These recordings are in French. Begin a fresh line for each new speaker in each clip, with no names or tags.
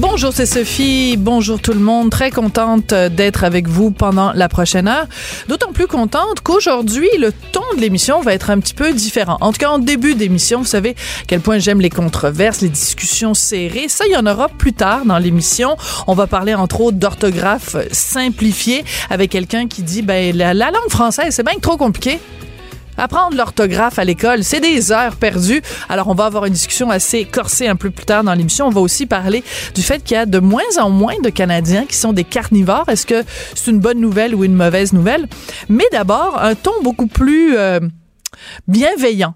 Bonjour, c'est Sophie. Bonjour tout le monde. Très contente d'être avec vous pendant la prochaine heure. D'autant plus contente qu'aujourd'hui, le ton de l'émission va être un petit peu différent. En tout cas, en début d'émission, vous savez à quel point j'aime les controverses, les discussions serrées. Ça, il y en aura plus tard dans l'émission. On va parler entre autres d'orthographe simplifiée avec quelqu'un qui dit, ben, la, la langue française, c'est bien trop compliqué. Apprendre l'orthographe à l'école, c'est des heures perdues. Alors, on va avoir une discussion assez corsée un peu plus tard dans l'émission. On va aussi parler du fait qu'il y a de moins en moins de Canadiens qui sont des carnivores. Est-ce que c'est une bonne nouvelle ou une mauvaise nouvelle? Mais d'abord, un ton beaucoup plus euh, bienveillant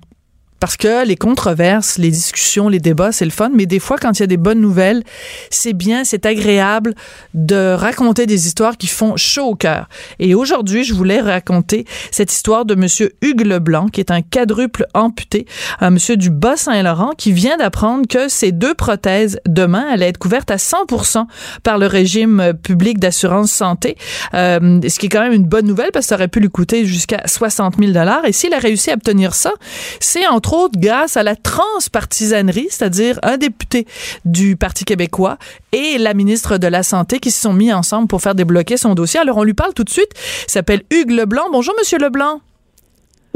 parce que les controverses, les discussions, les débats, c'est le fun, mais des fois, quand il y a des bonnes nouvelles, c'est bien, c'est agréable de raconter des histoires qui font chaud au cœur. Et aujourd'hui, je voulais raconter cette histoire de Monsieur Hugues Leblanc, qui est un quadruple amputé, un monsieur du Bas-Saint-Laurent, qui vient d'apprendre que ses deux prothèses demain allaient être couvertes à 100% par le régime public d'assurance santé, euh, ce qui est quand même une bonne nouvelle parce que ça aurait pu lui coûter jusqu'à 60 000 dollars. Et s'il a réussi à obtenir ça, c'est entre grâce à la transpartisanerie, c'est-à-dire un député du Parti québécois et la ministre de la Santé qui se sont mis ensemble pour faire débloquer son dossier. Alors, on lui parle tout de suite. Il s'appelle Hugues Leblanc. Bonjour, Monsieur Leblanc.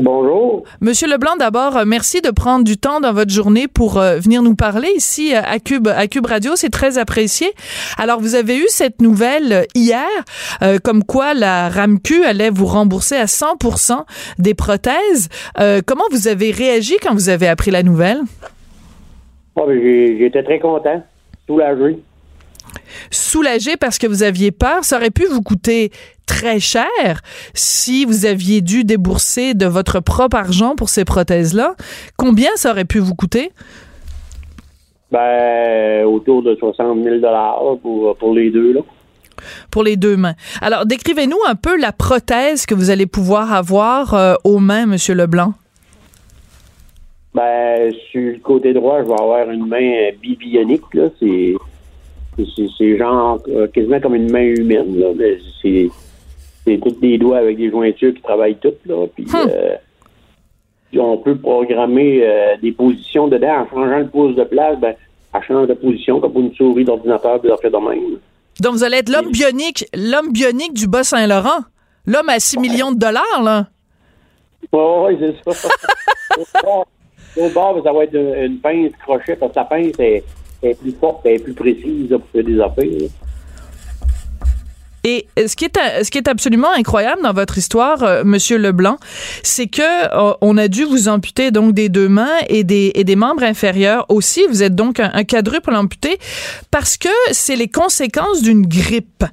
Bonjour.
Monsieur Leblanc, d'abord, euh, merci de prendre du temps dans votre journée pour euh, venir nous parler ici euh, à Cube, à Cube Radio. C'est très apprécié. Alors, vous avez eu cette nouvelle hier, euh, comme quoi la RAMQ allait vous rembourser à 100% des prothèses. Euh, comment vous avez réagi quand vous avez appris la nouvelle?
Ah, J'étais très content, soulagé.
Soulagé parce que vous aviez peur. Ça aurait pu vous coûter très cher si vous aviez dû débourser de votre propre argent pour ces prothèses-là. Combien ça aurait pu vous coûter?
Ben, autour de 60 000 pour, pour les deux. Là.
pour les deux mains. Alors, décrivez-nous un peu la prothèse que vous allez pouvoir avoir euh, aux mains, Monsieur Leblanc.
Ben, sur le côté droit, je vais avoir une main bibionique. là. C'est c'est- genre euh, quasiment comme une main humaine. C'est tous des doigts avec des jointures qui travaillent toutes. Là. Puis, euh, puis on peut programmer euh, des positions dedans en changeant le pouce de place. Ben, elle change de position comme pour une souris d'ordinateur, puis fait de même.
Donc, vous allez être l'homme bionique, l'homme bionique du Bas-Saint-Laurent. L'homme à 6 millions de dollars, là.
Oui, oui, c'est ça. Au bord, ça va être une, une pince crochet, parce que la pince est, est plus forte, elle est plus précise là, pour faire des affaires.
Et ce qui est ce qui est absolument incroyable dans votre histoire, euh, Monsieur Leblanc, c'est que euh, on a dû vous amputer donc des deux mains et des et des membres inférieurs aussi. Vous êtes donc un, un quadruple amputé parce que c'est les conséquences d'une grippe.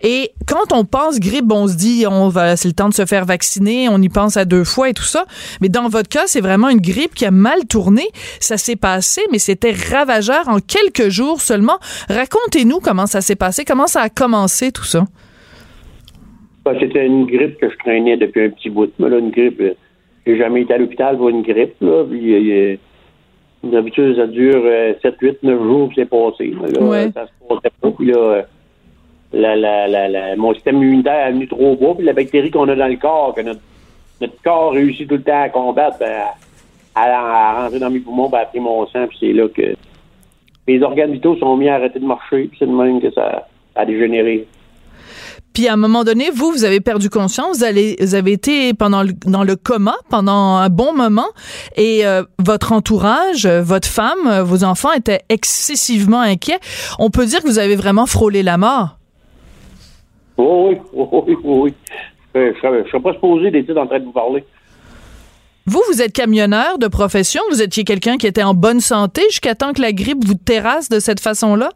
Et quand on pense grippe, on se dit on va c'est le temps de se faire vacciner, on y pense à deux fois et tout ça. Mais dans votre cas, c'est vraiment une grippe qui a mal tourné. Ça s'est passé, mais c'était ravageur en quelques jours seulement. Racontez-nous comment ça s'est passé, comment ça a commencé tout ça.
Ben, C'était une grippe que je traînais depuis un petit bout. Mais là, une grippe, euh, j'ai jamais été à l'hôpital pour une grippe. Là, puis, euh, d'habitude, ça dure euh, 7, 8, 9 jours, puis c'est passé. Mais là,
Ouais.
ça se passait pas. Puis là, euh, la, la, la, la- mon système immunitaire est venu trop bas. Puis la bactérie qu'on a dans le corps, que notre, notre corps réussit tout le temps à combattre, ben, elle a rentré dans mes poumons, ben, elle a pris mon sang, puis c'est là que mes organes vitaux sont mis à arrêter de marcher, puis c'est de même que ça a dégénéré.
Puis à un moment donné, vous, vous avez perdu conscience, vous, allez, vous avez été pendant le, dans le coma pendant un bon moment et euh, votre entourage, euh, votre femme, euh, vos enfants étaient excessivement inquiets. On peut dire que vous avez vraiment frôlé la mort.
Oui, oui, oui, oui, oui. je serais, serais pas supposé d'être en train de vous parler.
Vous, vous êtes camionneur de profession, vous étiez quelqu'un qui était en bonne santé jusqu'à temps que la grippe vous terrasse de cette façon-là?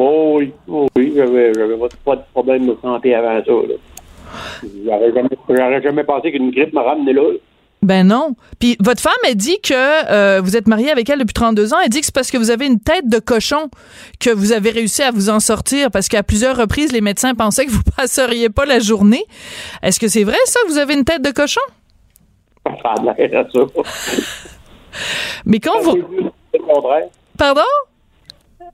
Oh oui, oh oui, j'avais, j'avais pas de problème de santé avant ça. J'aurais jamais, j'aurais jamais pensé qu'une grippe me ramené là.
Ben non. Puis votre femme, elle dit que euh, vous êtes marié avec elle depuis 32 ans. Elle dit que c'est parce que vous avez une tête de cochon que vous avez réussi à vous en sortir parce qu'à plusieurs reprises, les médecins pensaient que vous passeriez pas la journée. Est-ce que c'est vrai, ça? Vous avez une tête de cochon?
Ça a l'air à ça.
Mais quand vous...
Le contraire?
Pardon?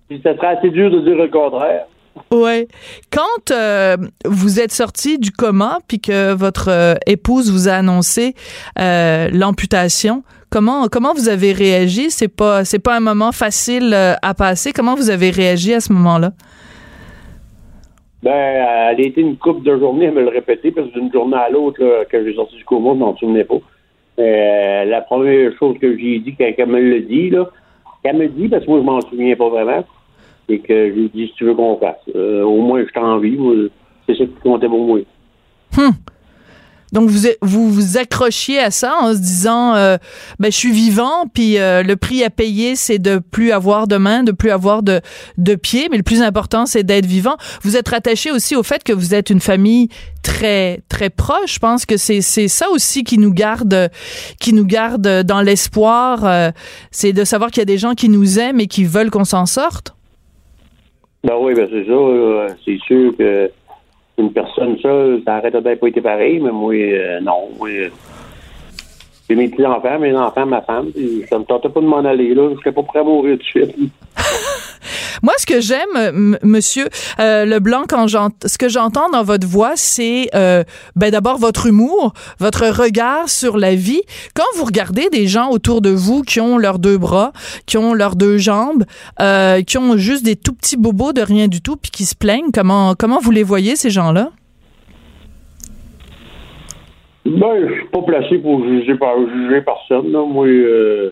Puis ça serait assez dur de dire le contraire.
Ouais. Quand euh, vous êtes sorti du coma puis que votre euh, épouse vous a annoncé euh, l'amputation, comment comment vous avez réagi? C'est pas c'est pas un moment facile à passer. Comment vous avez réagi à ce moment-là?
Ben, elle a été une couple de journées à me le répéter parce que d'une journée à l'autre, quand j'ai sorti du coma, je m'en souvenais pas. La première chose que j'ai dit quand elle me le dit, là, qu'elle me dit, parce que moi je m'en souviens pas vraiment, c'est que j'ai dit si tu veux qu'on fasse. Euh, au moins je t'en envie, c'est ça qui comptait pour moi.
Hum. Donc vous vous accrochiez à ça en se disant euh, ben je suis vivant puis euh, le prix à payer c'est de plus avoir de main, de plus avoir de de pieds, mais le plus important c'est d'être vivant. Vous êtes rattaché aussi au fait que vous êtes une famille très très proche. Je pense que c'est c'est ça aussi qui nous garde qui nous garde dans l'espoir, euh, c'est de savoir qu'il y a des gens qui nous aiment et qui veulent qu'on s'en sorte.
Ben oui, ben c'est ça. C'est sûr que une personne seule, ça aurait peut-être pas été pareil, mais moi, euh, non. Moi, euh, j'ai mes petits-enfants, mes enfants, ma femme, ça me tentait pas de m'en aller, là. Je serais pas prêt à mourir de suite.
Moi, ce que j'aime, m- Monsieur euh, Leblanc, quand ce que j'entends dans votre voix, c'est euh, ben d'abord votre humour, votre regard sur la vie. Quand vous regardez des gens autour de vous qui ont leurs deux bras, qui ont leurs deux jambes, euh, qui ont juste des tout petits bobos de rien du tout, puis qui se plaignent, comment comment vous les voyez ces gens-là?
Ben, je suis pas placé pour juger, par, juger personne, là. Moi, euh,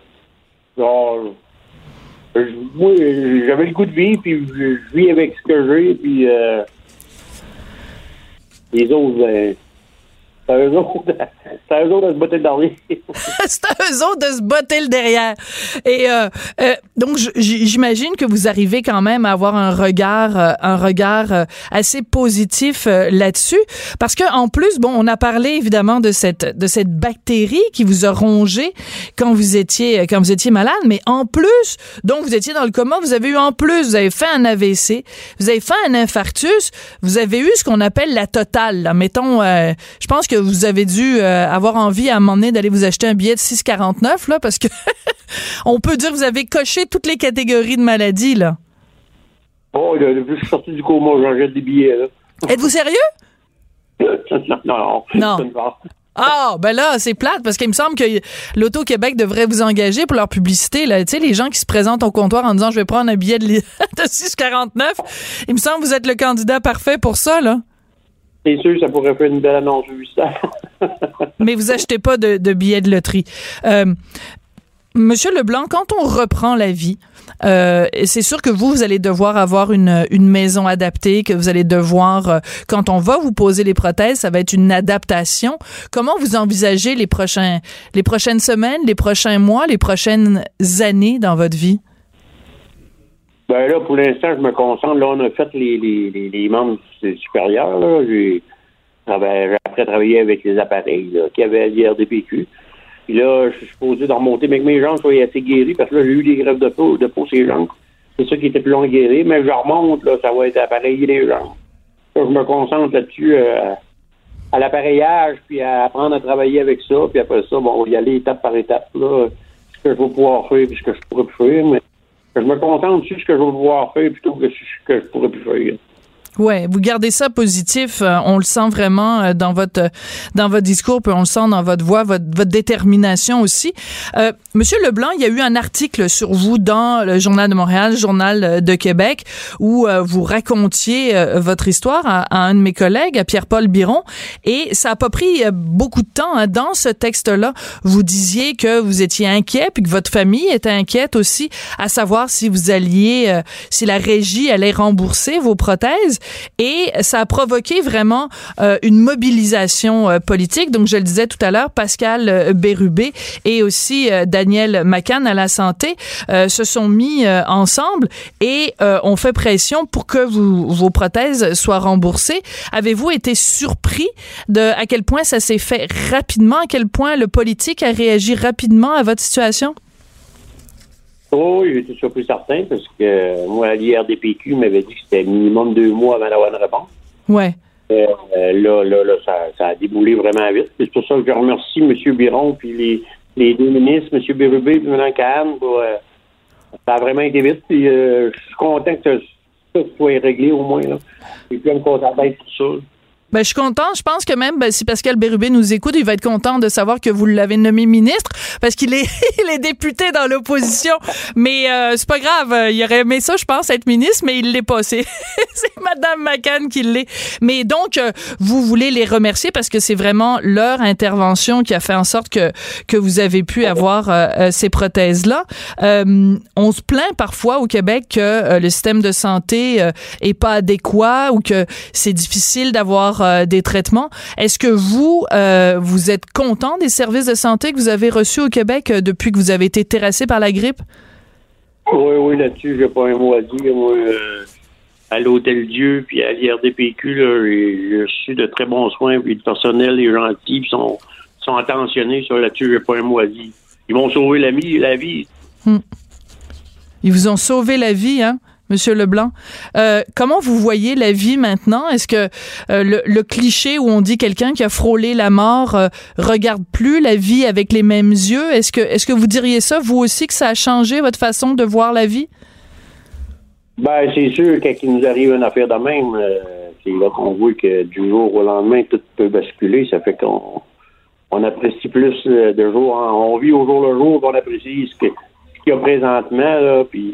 je- moi, j'avais le goût de vivre, puis je, je vis avec ce que j'ai, puis euh, les autres, ben, c'est à eux autres, de se botter le dernier.
c'est à eux autres de se botter le derrière. Et euh, euh, donc, j'imagine que vous arrivez quand même à avoir un regard, euh, un regard euh, assez positif là-dessus, parce que en plus, bon, on a parlé évidemment de cette de cette bactérie qui vous a rongé quand vous étiez quand vous étiez malade, mais en plus, donc vous étiez dans le coma, vous avez eu en plus, vous avez fait un AVC, vous avez fait un infarctus, vous avez eu ce qu'on appelle la totale. Là. Mettons, je pense que vous avez dû euh, avoir envie à un moment donné d'aller vous acheter un billet de 6,49 là, parce que on peut dire que vous avez coché toutes les catégories de maladies là.
Oh, là, depuis que je suis sorti du coma, j'en jette des billets, là.
Êtes-vous sérieux?
non.
Ah, ben là, c'est plate parce qu'il me semble que l'Auto-Québec devrait vous engager pour leur publicité. Là. Tu sais, les gens qui se présentent au comptoir en disant je vais prendre un billet de, de 6,49, il me semble que vous êtes le candidat parfait pour ça, là.
C'est sûr, ça pourrait faire une belle annonce ça.
Mais vous achetez pas de, billets de loterie. Euh, Monsieur Leblanc, quand on reprend la vie, euh, c'est sûr que vous, vous allez devoir avoir une, une maison adaptée, que vous allez devoir, euh, quand on va vous poser les prothèses, ça va être une adaptation. Comment vous envisagez les prochains, les prochaines semaines, les prochains mois, les prochaines années dans votre vie?
Ben là, pour l'instant, je me concentre. Là, on a fait les, les, les, membres supérieurs. Là. J'ai, après travaillé avec les appareils qu'il y avait à l'IRDPQ. Puis là, je suis supposé de remonter, mais que mes jambes soient assez guéries, parce que là, j'ai eu des grèves de peau, de peau les jambes. C'est ça qui était plus long à guérir, mais je remonte, là, ça va être appareiller les jambes. Je me concentre là-dessus euh, à l'appareillage, puis à apprendre à travailler avec ça, puis après ça, bon, on va y aller étape par étape, là, ce que je vais pouvoir faire, puis ce que je pourrais faire, mais je me concentre sur ce que je vais pouvoir faire plutôt que ce que je pourrais plus faire.
Ouais, vous gardez ça positif. euh, on le sent vraiment euh, dans votre dans votre discours, puis on le sent dans votre voix, votre, votre détermination aussi. Euh, Monsieur Leblanc, il y a eu un article sur vous dans le Journal de Montréal, Journal euh, de Québec, où euh, vous racontiez euh, votre histoire à, à un de mes collègues, à Pierre-Paul Biron, et ça a pas pris euh, beaucoup de temps. hein. Dans ce texte-là, vous disiez que vous étiez inquiet, puis que votre famille était inquiète aussi, à savoir si vous alliez, euh, si la régie allait rembourser vos prothèses. Et ça a provoqué vraiment euh, une mobilisation euh, politique. Donc, je le disais tout à l'heure, Pascal euh, Bérubé et aussi Daniel Macan à la santé se sont mis ensemble et ont fait pression pour que vos prothèses soient remboursées. Avez-vous été surpris de à quel point ça s'est fait rapidement, à quel point le politique a réagi rapidement à votre situation?
Oh, j'étais surpris certain parce que moi, l'IRDPQ m'avait dit que c'était minimum deux mois avant d'avoir une réponse.
Ouais.
Euh, là, là, là, ça, a déboulé vraiment vite. C'est pour ça que je remercie M. Biron puis les, les deux ministres, M. Bérubé et Mme Kahn. Pour, euh, ça a vraiment été vite. Puis, euh, je suis content que ça, soit réglé au moins. Là. Et puis, on me pour ça.
Ben, je suis content. Je pense que même ben, si Pascal Bérubé nous écoute, il va être content de savoir que vous l'avez nommé ministre parce qu'il est, il est député dans l'opposition. Mais euh, c'est pas grave. Il aurait aimé ça, je pense, être ministre, mais il l'est pas. C'est, Madame McCann qui l'est. Mais donc, euh, vous voulez les remercier parce que c'est vraiment leur intervention qui a fait en sorte que que vous avez pu avoir euh, euh, ces prothèses-là. on se plaint parfois au Québec que le système de santé est pas adéquat ou que c'est difficile d'avoir euh, des traitements. Est-ce que vous, euh, vous êtes content des services de santé que vous avez reçus au Québec euh, depuis que vous avez été terrassé par la grippe?
Oui, oui, là-dessus, j'ai pas un mot à dire. Moi, à l'Hôtel Dieu, puis à l'IRDPQ, j'ai reçu de très bons soins, puis le personnel est gentil, puis sont, sont attentionnés. Sur là-dessus, j'ai pas un mot à dire. Ils m'ont sauvé la vie. La vie.
Hmm. Ils vous ont sauvé la vie, hein? Monsieur Leblanc. Euh, comment vous voyez la vie maintenant? Est-ce que euh, le, cliché où on dit quelqu'un qui a frôlé la mort euh, regarde plus la vie avec les mêmes yeux, est-ce que, est-ce que vous diriez ça, vous aussi, que ça a changé votre façon de voir la vie?
Ben, c'est sûr, quand il nous arrive une affaire de même, c'est là qu'on voit que du jour au lendemain, tout peut basculer. Ça fait qu'on on apprécie plus de jour. On vit au jour le jour, qu'on apprécie ce qu'il y a présentement, là, puis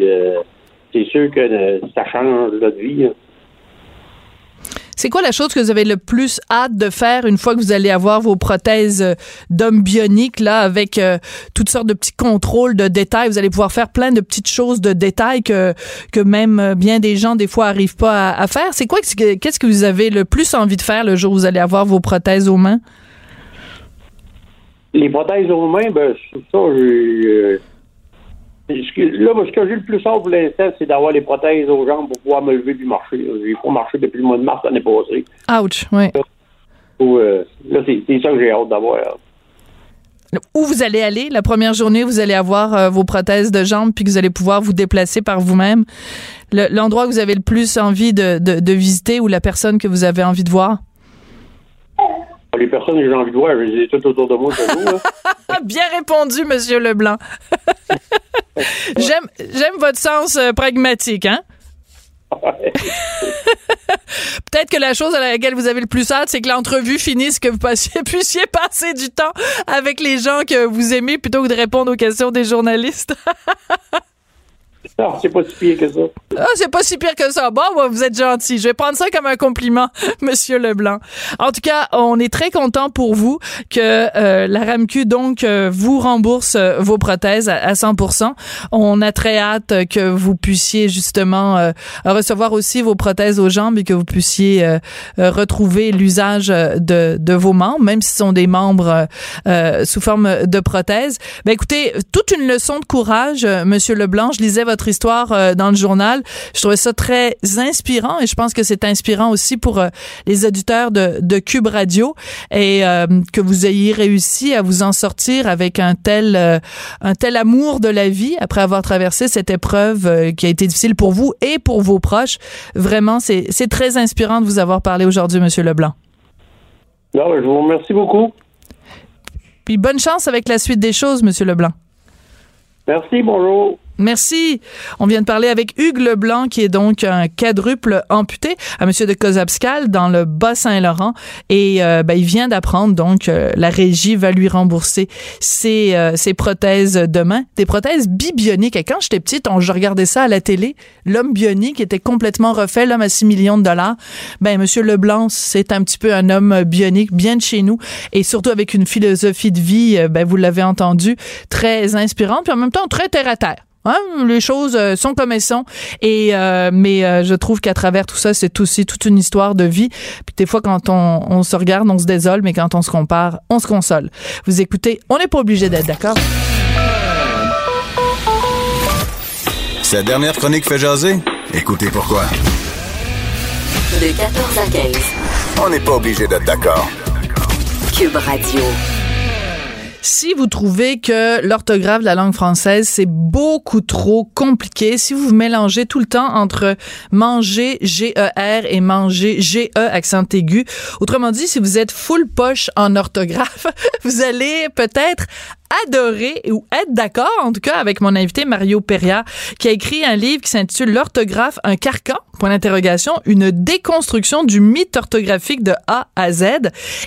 c'est sûr que euh, ça change notre vie. Hein.
C'est quoi la chose que vous avez le plus hâte de faire une fois que vous allez avoir vos prothèses euh, d'homme bionique, là, avec euh, toutes sortes de petits contrôles de détails? Vous allez pouvoir faire plein de petites choses de détails que, que même bien des gens, des fois, arrivent pas à, faire. C'est quoi, qu'est-ce que vous avez le plus envie de faire le jour où vous allez avoir vos prothèses aux mains?
Les prothèses aux mains, ben, ça, là, ce que j'ai le plus hâte pour l'instant, c'est d'avoir les prothèses aux jambes pour pouvoir me lever du marché. J'ai pas marché depuis le mois de mars l'année passée.
Ouch, oui.
Euh, là, c'est ça que j'ai hâte d'avoir.
Où vous allez aller, la première journée, vous allez avoir euh, vos prothèses de jambes puis que vous allez pouvoir vous déplacer par vous-même. L'endroit que vous avez le plus envie de, de visiter ou la personne que vous avez envie de voir?
Les personnes que j'ai envie de voir, je les ai toutes autour de moi toujours.
Bien répondu, Monsieur Leblanc. j'aime, j'aime votre sens euh, pragmatique, hein? Peut-être que la chose à laquelle vous avez le plus hâte, c'est que l'entrevue finisse, que vous passiez, puissiez passer du temps avec les gens que vous aimez plutôt que de répondre aux questions des journalistes.
Non, c'est pas si pire que ça. Ah,
c'est pas si pire que ça. Bon, vous êtes gentil. Je vais prendre ça comme un compliment, Monsieur Leblanc. En tout cas, on est très content pour vous que euh, la RAMQ donc euh, vous rembourse euh, vos prothèses à, 100%. On a très hâte que vous puissiez justement recevoir aussi vos prothèses aux jambes et que vous puissiez retrouver l'usage de, de vos membres, même si ce sont des membres sous forme de prothèses. Ben écoutez, toute une leçon de courage, Monsieur Leblanc. Je lisais votre histoire euh, dans le journal. Je trouvais ça très inspirant et je pense que c'est inspirant aussi pour euh, les auditeurs de, de Cube Radio et euh, que vous ayez réussi à vous en sortir avec un tel un tel amour de la vie après avoir traversé cette épreuve qui a été difficile pour vous et pour vos proches. Vraiment, c'est c'est très inspirant de vous avoir parlé aujourd'hui, Monsieur Leblanc.
Non, je vous remercie beaucoup.
Puis bonne chance avec la suite des choses, Monsieur Leblanc.
Merci, bonjour.
Merci. On vient de parler avec Hugues Leblanc, qui est donc un quadruple amputé à Monsieur de Cozabscal dans le Bas-Saint-Laurent. Et euh, ben, il vient d'apprendre donc euh, la régie va lui rembourser ses, euh, ses prothèses de main, des prothèses bibioniques. Et quand j'étais petite, on, je regardais ça à la télé. L'homme bionique était complètement refait, l'homme à 6 millions de dollars. Ben Monsieur Leblanc, c'est un petit peu un homme bionique, bien de chez nous, et surtout avec une philosophie de vie, ben vous l'avez entendu, très inspirante, puis en même temps très terre à terre. Hein? Les choses euh, sont comme elles sont. Et euh, mais euh, je trouve qu'à travers tout ça, c'est aussi toute une histoire de vie. Puis des fois, quand on, on se regarde, on se désole, mais quand on se compare, on se console. Vous écoutez, on n'est pas obligé d'être d'accord.
Cette dernière chronique fait jaser? Écoutez pourquoi.
De 14 à 15.
On n'est pas obligé d'être d'accord.
Cube Radio.
Si vous trouvez que l'orthographe de la langue française, c'est beaucoup trop compliqué, si vous mélangez tout le temps entre manger G-E-R et manger G-E accent aigu, autrement dit, si vous êtes full poche en orthographe, vous allez peut-être adorer ou être d'accord, en tout cas, avec mon invité Mario Peria, qui a écrit un livre qui s'intitule L'orthographe, un carcan, point d'interrogation, une déconstruction du mythe orthographique de A à Z.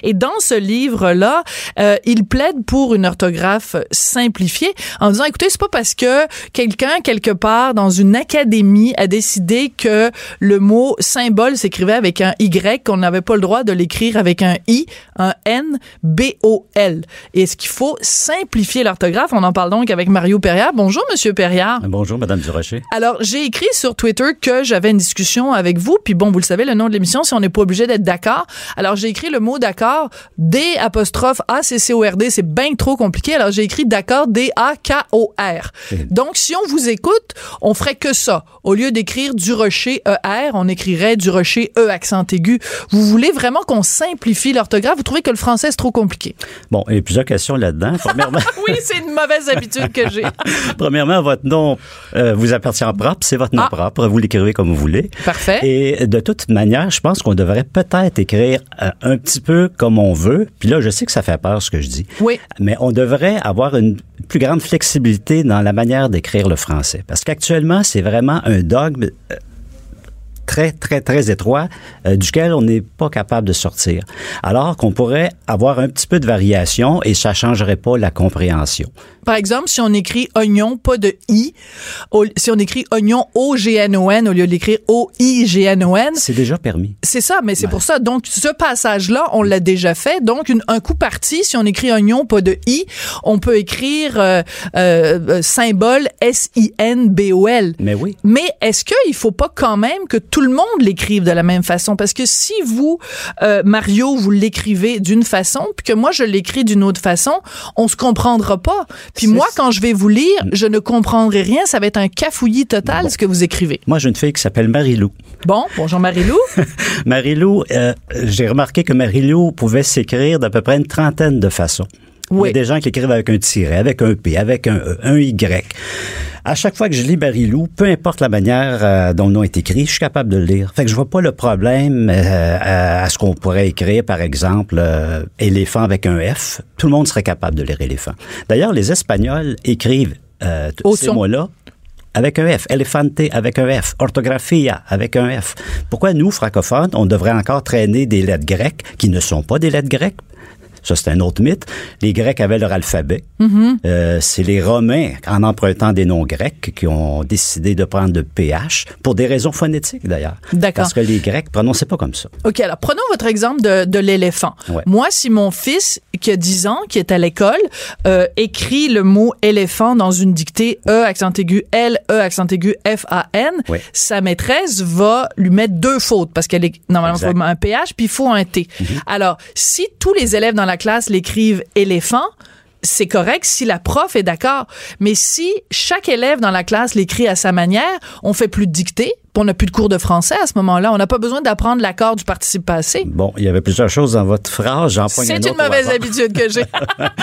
Et dans ce livre-là, euh, il plaide pour une orthographe simplifiée en disant, écoutez, c'est pas parce que quelqu'un, quelque part, dans une académie, a décidé que le mot symbole s'écrivait avec un Y, qu'on n'avait pas le droit de l'écrire avec un I, un N, B-O-L. Et est-ce qu'il faut simplifier l'orthographe? On en parle donc avec Mario Perriard. Bonjour, Monsieur Perriard.
Bonjour, Madame Durocher.
Alors, j'ai écrit sur Twitter que j'avais une discussion avec vous, puis bon, vous le savez, le nom de l'émission, si on n'est pas obligé d'être d'accord. Alors, j'ai écrit le mot d'accord, D apostrophe A C C O R D, c'est bien trop compliqué. Alors, j'ai écrit d'accord D A K O R. Donc, si on vous écoute, on ferait que ça. Au lieu d'écrire du rocher E R, on écrirait du rocher E accent aigu. Vous voulez vraiment qu'on simplifie l'orthographe? Vous trouvez que le français c'est trop compliqué
Bon, il y a plusieurs questions là-dedans. Premièrement,
Oui, c'est une mauvaise habitude que j'ai.
premièrement, votre nom euh, vous appartient en propre, c'est votre nom
Ah.
propre, vous l'écrivez comme vous voulez.
Parfait.
Et de toute manière, je pense qu'on devrait peut-être écrire euh, un petit peu comme on veut. Puis là, je sais que ça fait peur ce que je dis.
Oui.
Mais on devrait avoir une plus grande flexibilité dans la manière d'écrire le français. Parce qu'actuellement, c'est vraiment un dogme euh, très, très, très étroit euh, duquel on n'est pas capable de sortir. Alors qu'on pourrait avoir un petit peu de variation et ça changerait pas la compréhension.
Par exemple, si on écrit oignon, pas de i, au- si on écrit oignon O-G-N-O-N au lieu d'écrire O-I-G-N-O-N,
C'est déjà permis.
c'est ça, mais c'est pour ça. Donc, ce passage-là, on l'a déjà fait. Donc, une- un coup parti, si on écrit oignon, pas de i, on peut écrire euh, euh, symbole S-I-N-B-O-L.
Mais oui.
Mais est-ce qu'il faut pas quand même que tout le monde l'écrive de la même façon? Parce que si vous, euh, Mario, vous l'écrivez d'une façon, puis que moi, je l'écris d'une autre façon, on se comprendra pas. Puis moi, quand je vais vous lire, je ne comprendrai rien. Ça va être un cafouillis total, ce que vous écrivez.
Moi, j'ai une fille qui s'appelle Marie-Lou.
Bon, bonjour Marie-Lou.
Marie-Lou, euh, j'ai remarqué que Marie-Lou pouvait s'écrire d'à peu près une trentaine de façons. Il y a des gens qui écrivent avec un tiret, avec un P, avec un E, un Y. À chaque fois que je lis Marie-Lou, peu importe la manière euh, dont le nom est écrit, je suis capable de le lire. Fait que je vois pas le problème euh, à, à ce qu'on pourrait écrire, par exemple, euh, éléphant avec un F. Tout le monde serait capable de lire éléphant. D'ailleurs, les Espagnols écrivent ces mots-là avec un F, elefante avec un F, orthographia avec un F. Pourquoi nous, francophones, on devrait encore traîner des lettres grecques qui ne sont pas des lettres grecques? Ça, c'est un autre mythe. Les Grecs avaient leur alphabet. Euh, c'est les Romains, en empruntant des noms grecs, qui ont décidé de prendre le PH, pour des raisons phonétiques d'ailleurs.
D'accord.
Parce que les Grecs prononçaient pas comme ça.
OK, alors prenons votre exemple de, de l'éléphant.
Ouais.
Moi, si mon fils, qui a 10 ans, qui est à l'école, euh, écrit le mot éléphant dans une dictée E, accent aigu, L, E, accent aigu, F, A, N,
Ouais.
sa maîtresse va lui mettre deux fautes parce qu'elle est, normalement, faut un PH puis il faut un T. Alors, si tous les élèves dans la classe l'écrivent éléphant, c'est correct si la prof est d'accord. Mais si chaque élève dans la classe l'écrit à sa manière, on fait plus de dictée, on n'a plus de cours de français à ce moment-là. On n'a pas besoin d'apprendre l'accord du participe passé.
Bon, il y avait plusieurs choses dans votre phrase. J'en
C'est
un
une mauvaise habitude que j'ai.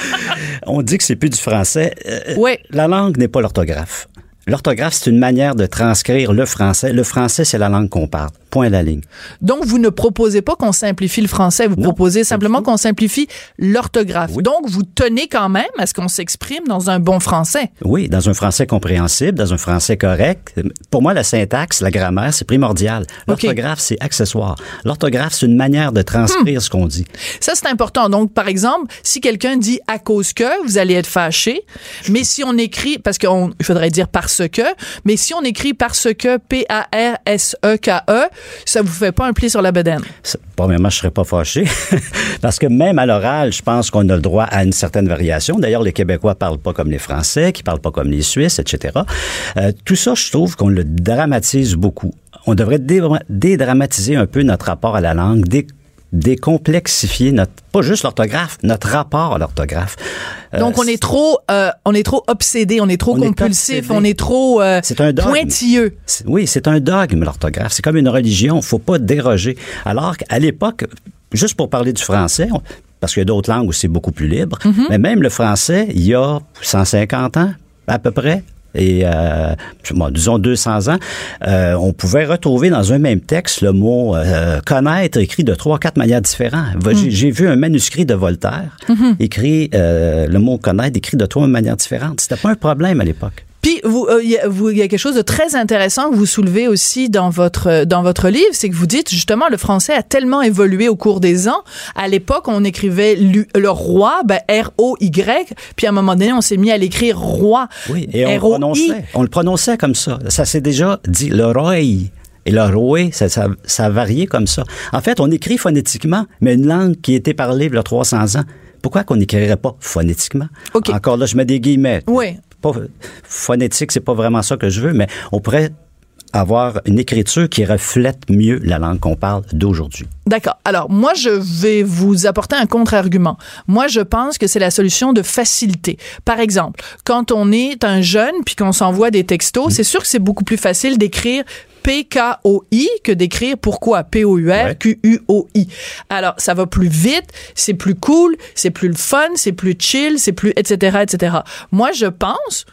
On dit que c'est plus du français. Euh,
Ouais.
La langue n'est pas l'orthographe. L'orthographe, c'est une manière de transcrire le français. Le français, c'est la langue qu'on parle. Point à la ligne.
Donc, vous ne proposez pas qu'on simplifie le français, vous
Non,
proposez simplement qu'on simplifie l'orthographe.
Oui.
Donc, vous tenez quand même à ce qu'on s'exprime dans un bon français.
Oui, dans un français compréhensible, dans un français correct. Pour moi, la syntaxe, la grammaire, c'est primordial. L'orthographe, c'est accessoire. L'orthographe, c'est une manière de transcrire ce qu'on dit.
Ça, c'est important. Donc, par exemple, si quelqu'un dit à cause que, vous allez être fâché. Mais si on écrit, parce qu'il faudrait dire parce que, mais si on écrit parce que, P-A-R-S-E-K-E, ça vous fait pas un pli sur la bedaine.
Premièrement, je serais pas fâché. Parce que même à l'oral, je pense qu'on a le droit à une certaine variation. D'ailleurs, les Québécois parlent pas comme les Français, qui parlent pas comme les Suisses, etc. Euh, tout ça, je trouve qu'on le dramatise beaucoup. On devrait dé- dédramatiser un peu notre rapport à la langue, décomplexifier notre, pas juste l'orthographe, notre rapport à l'orthographe. Euh,
Donc on est trop, euh, on est trop obsédé, on est trop
On
compulsif, on est trop euh,
C'est un dogme.
pointilleux.
Oui, c'est un dogme, l'orthographe. C'est comme une religion. faut pas déroger. Alors qu'à l'époque, juste pour parler du français, on- parce qu'il y a d'autres langues où c'est beaucoup plus libre,
Mm-hmm.
mais même le français, il y a 150 ans, à peu près, et euh, bon, disons 200 ans, euh, on pouvait retrouver dans un même texte le mot euh, connaître écrit de trois, quatre manières différentes.
Mm.
J'ai vu un manuscrit de Voltaire
Mm-hmm.
écrit, le mot connaître écrit de trois manières différentes. C'était pas un problème à l'époque.
Puis vous, euh, il y, a- vous- il y a quelque chose de très intéressant que vous soulevez aussi dans votre euh, dans votre livre, c'est que vous dites justement le français a tellement évolué au cours des ans. À l'époque, on écrivait le roi, ben R O Y, puis à un moment donné, on s'est mis à l'écrire roi.
Oui, et on, le prononçait, on le prononçait comme ça. Ça s'est déjà dit le roi. Et le roi, ça, ça, ça a varié comme ça. En fait, on écrit phonétiquement, mais une langue qui était parlée il y a 300 ans. Pourquoi qu'on n'écrirait pas phonétiquement?
OK.
Encore là, je mets des guillemets.
Oui.
Pas, phonétique, c'est pas vraiment ça que je veux, mais on pourrait avoir une écriture qui reflète mieux la langue qu'on parle d'aujourd'hui.
D'accord. Alors, moi, je vais vous apporter un contre-argument. Moi, je pense que c'est la solution de facilité. Par exemple, quand on est un jeune puis qu'on s'envoie des textos, c'est sûr que c'est beaucoup plus facile d'écrire P-K-O-I que d'écrire pourquoi? P-O-U-R-Q-U-O-I. Alors, ça va plus vite, c'est plus cool, c'est plus le fun, c'est plus chill, c'est plus, etc., etc. Moi, je pense,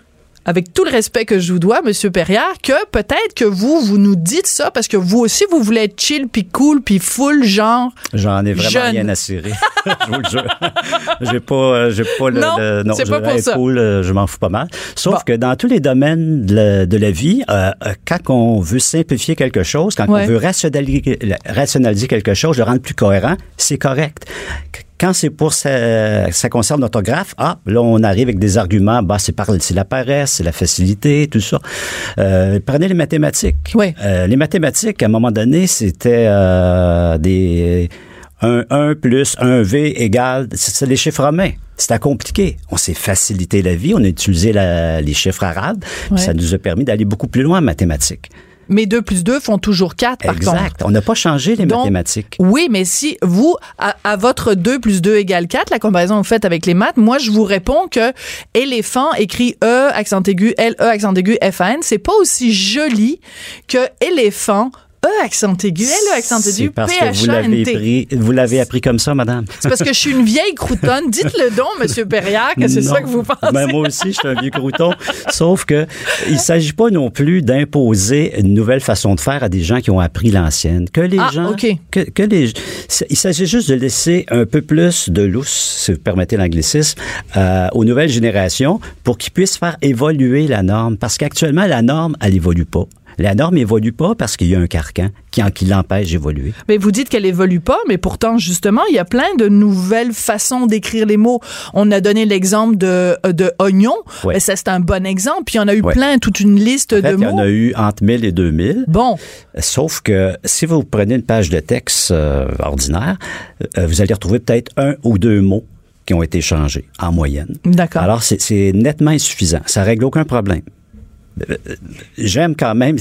avec tout le respect que je vous dois, Monsieur Perriard, que peut-être que vous, vous nous dites ça parce que vous aussi, vous voulez être chill puis cool puis full genre.
J'en ai vraiment
Jeune.
rien à cirer. je vous le jure. J'ai pas, euh, j'ai pas le,
Non,
le-
c'est
je
pas pour ça.
cool, euh, je m'en fous pas mal. Sauf
Bon.
que dans tous les domaines de la, de la vie, euh, euh, quand on veut simplifier quelque chose, quand
Ouais.
on veut rationaliser, rationaliser quelque chose, le rendre plus cohérent, c'est correct. Quand c'est pour ça, ça concerne l'orthographe, ah, là, on arrive avec des arguments, bah, c'est par, c'est la paresse, c'est la facilité, tout ça. Euh, prenez les mathématiques.
Oui.
Euh, les mathématiques, à un moment donné, c'était euh, des 1, 1 plus 1 V égale, c'est les chiffres romains. C'était compliqué. On s'est facilité la vie, on a utilisé la- les chiffres arabes,
Ouais.
ça nous a permis d'aller beaucoup plus loin en mathématiques.
Mais 2 plus 2 font toujours 4, par contre.
exact. On n'a pas changé les
Donc,
mathématiques.
Oui, mais si vous, à, à votre 2 plus 2 égale 4, la comparaison que vous faites avec les maths, moi, je vous réponds que éléphant écrit E, accent aigu, L, E, accent aigu, F, N, c'est pas aussi joli que éléphant, E, accent aigu, L, accent aigu, P, H,
vous
A, N, T.
vous l'avez appris comme ça, madame.
C'est parce que je suis une vieille croutonne. Dites-le donc, Monsieur Perriard, que c'est ça que vous pensez.
Ben, moi aussi, je suis un vieux crouton. Sauf que il s'agit pas non plus d'imposer une nouvelle façon de faire à des gens qui ont appris l'ancienne. Que les
Ah,
gens,
OK.
que, que les, il s'agit juste de laisser un peu plus de lousse, si vous permettez l'anglicisme, euh, aux nouvelles générations pour qu'ils puissent faire évoluer la norme. Parce qu'actuellement, la norme, elle évolue pas. La norme évolue pas parce qu'il y a un carcan qui, l'empêche d'évoluer.
Mais vous dites qu'elle évolue pas, mais pourtant, justement, il y a plein de nouvelles façons d'écrire les mots. On a donné l'exemple de, de oignon.
Ouais.
Mais ça, c'est un bon exemple. Puis il y en a eu
Ouais.
plein, toute une liste
En fait,
de
il y en
mots.
a eu entre 1000 et 2000.
Bon,
Sauf que si vous prenez une page de texte euh, ordinaire, euh, vous allez retrouver peut-être un ou deux mots qui ont été changés en moyenne.
D'accord.
Alors, c'est- c'est nettement insuffisant. Ça règle aucun problème. J'aime quand même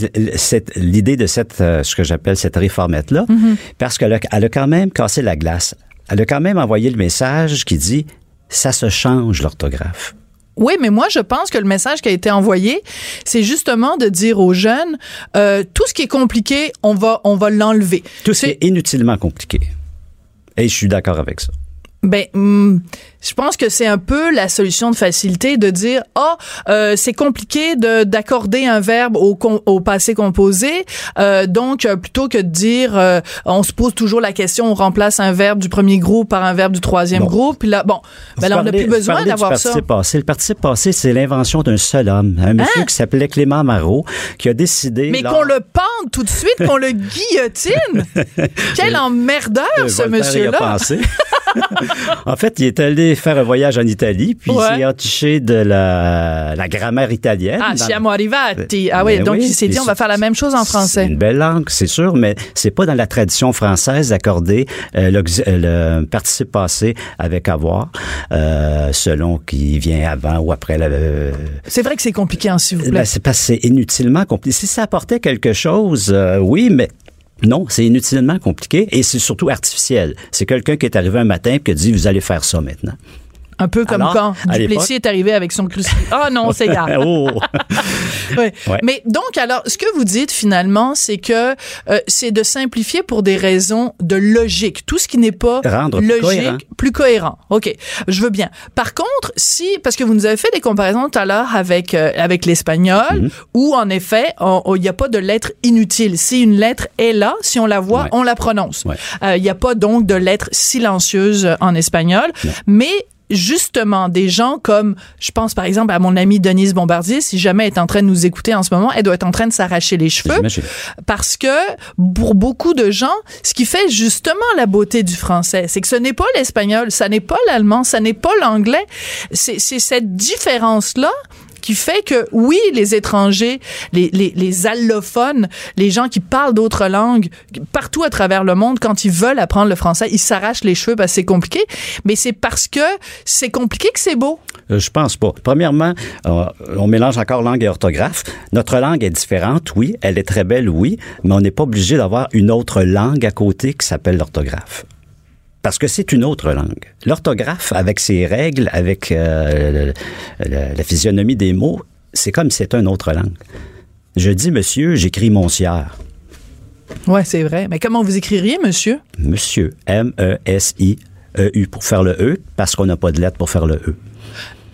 l'idée de cette, euh, ce que j'appelle cette réformette-là,
Mm-hmm.
parce qu'elle a, elle a quand même cassé la glace. Elle a quand même envoyé le message qui dit ça se change l'orthographe.
Oui, mais moi, je pense que le message qui a été envoyé, c'est justement de dire aux jeunes, euh, tout ce qui est compliqué, on va, on va l'enlever.
Tout c'est
C'est-
inutilement compliqué. Et je suis d'accord avec ça.
Ben, hum, je pense que c'est un peu la solution de facilité de dire ah euh, c'est compliqué de d'accorder un verbe au, au passé composé euh, donc euh, plutôt que de dire euh, on se pose toujours la question on remplace un verbe du premier groupe par un verbe du troisième
Bon.
groupe puis là bon ben là on n'a plus besoin d'avoir ça
Passé. Le participe passé, c'est l'invention d'un seul homme, un monsieur
Hein?
qui s'appelait Clément Marot, qui a décidé.
mais qu'on le pende tout de suite qu'on le guillotine quel
Euh,
emmerdeur ce
Voltaire en fait, il est allé faire un voyage en Italie, puis
Ouais.
il s'est entiché de la, la grammaire italienne.
Ah,
Dans-
siamo arrivati. Ah oui,
Ben
donc
oui,
il s'est dit, on va faire la même chose en
C'est
français.
une belle langue, c'est sûr, mais c'est pas dans la tradition française d'accorder euh, euh, le participe passé avec avoir, euh, selon qui vient avant ou après la. euh,
C'est vrai que c'est compliqué, hein, s'il vous plaît.
ben, c'est parce que c'est inutilement compliqué. Si ça apportait quelque chose, euh, oui, mais non, c'est inutilement compliqué et c'est surtout artificiel. C'est quelqu'un qui est arrivé un matin et qui a dit vous allez faire ça maintenant.
Un peu comme
Alors,
quand Duplessis est arrivé avec son crucifix. Ah non, c'est grave.
oh.
Ouais.
Ouais.
Mais donc, alors, ce que vous dites finalement, c'est que euh, c'est de simplifier pour des raisons de logique. Tout ce qui n'est pas
Rendre plus
logique,
cohérent.
plus cohérent. OK, je veux bien. Par contre, si, parce que vous nous avez fait des comparaisons tout à l'heure avec, euh, avec l'espagnol,
Mhm.
où en effet, il n'y a pas de lettre inutile. Si une lettre est là, si on la voit,
Ouais.
on la prononce. Euh, Il n'y a pas donc de lettre silencieuse en espagnol. Mais justement, des gens comme, je pense par exemple à mon amie Denise Bombardier, si jamais elle est en train de nous écouter en ce moment, elle doit être en train de s'arracher les cheveux parce que pour beaucoup de gens, ce qui fait justement la beauté du français, c'est que ce n'est pas l'espagnol, ça n'est pas l'allemand, ça n'est pas l'anglais. C'est c'est cette différence-là qui fait que oui, les étrangers, les, les, les allophones, les gens qui parlent d'autres langues partout à travers le monde, quand ils veulent apprendre le français, ils s'arrachent les cheveux parce que c'est compliqué. Mais c'est parce que c'est compliqué que c'est beau.
Euh, Je pense pas. Premièrement, euh, on mélange encore langue et orthographe. Notre langue est différente, oui. Elle est très belle, oui. Mais on n'est pas obligé d'avoir une autre langue à côté qui s'appelle l'orthographe. Parce que c'est une autre langue. L'orthographe, avec ses règles, avec euh, le- le- la physionomie des mots, c'est comme si c'était une autre langue. Je dis monsieur, j'écris monsière.
Ouais, c'est vrai. Mais comment vous écririez, monsieur?
Monsieur, M-E-S-I-E-U pour faire le E, parce qu'on n'a pas de lettre pour faire le E.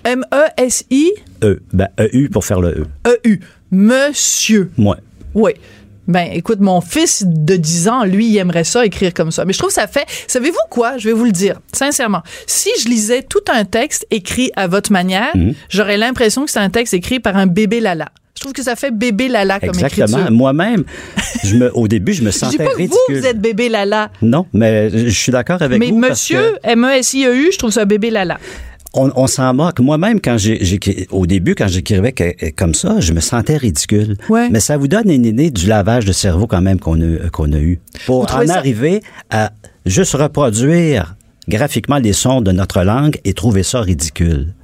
M-E-S-I-E-U.
E, ben E-U pour faire le E.
Monsieur.
Moi.
Oui. Ben, écoute, mon fils de 10 ans, lui, il aimerait ça écrire comme ça. Mais je trouve que ça fait. Savez-vous quoi? Je vais vous le dire, sincèrement. Si je lisais tout un texte écrit à votre manière,
Mhm.
j'aurais l'impression que c'est un texte écrit par un bébé Lala. Je trouve que ça fait bébé Lala comme
Exactement.
écriture.
Moi-même, je me, au début, je me
Je dis
sentais
pas que vous, vous êtes bébé Lala.
Non, mais je suis d'accord avec
mais
vous. parce
monsieur, M-E-S-I-E-U, je trouve ça bébé Lala.
On, on s'en moque. Moi-même, quand j'ai, au début, quand j'écrivais que- comme ça, je me sentais ridicule.
Ouais.
Mais ça vous donne une idée du lavage de cerveau quand même qu'on a, qu'on a eu. Pour en
ça-
arriver à juste reproduire graphiquement les sons de notre langue et trouver ça ridicule.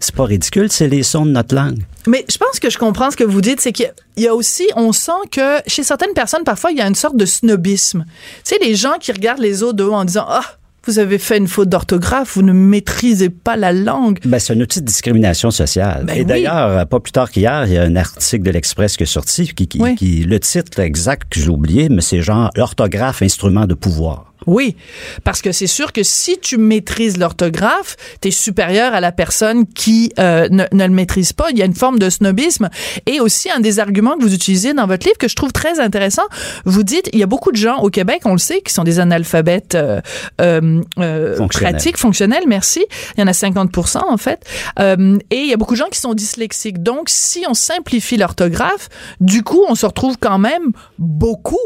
C'est pas ridicule, c'est les sons de notre langue.
Mais je pense que je comprends ce que vous dites, c'est qu'il y a- il y a aussi, on sent que chez certaines personnes, parfois, il y a une sorte de snobisme. Tu sais, les gens qui regardent les autres de haut en disant, ah, vous avez fait une faute d'orthographe, vous ne maîtrisez pas la langue.
Ben, c'est un outil de discrimination sociale.
Ben
Et
oui.
d'ailleurs, pas plus tard qu'hier, il y a un article de l'Express qui est sorti, qui, qui,
Oui.
qui- le titre exact que j'ai oublié, mais c'est genre l'orthographe instrument de pouvoir.
Oui, parce que c'est sûr que si tu maîtrises l'orthographe, tu es supérieur à la personne qui euh, ne, ne le maîtrise pas. Il y a une forme de snobisme. Et aussi, un des arguments que vous utilisez dans votre livre que je trouve très intéressant, vous dites, il y a beaucoup de gens au Québec, on le sait, qui sont des analphabètes euh, euh, euh, pratiques, fonctionnels, merci. Il y en a 50% en fait. Euh, et il y a beaucoup de gens qui sont dyslexiques. Donc, si on simplifie l'orthographe, du coup, on se retrouve quand même beaucoup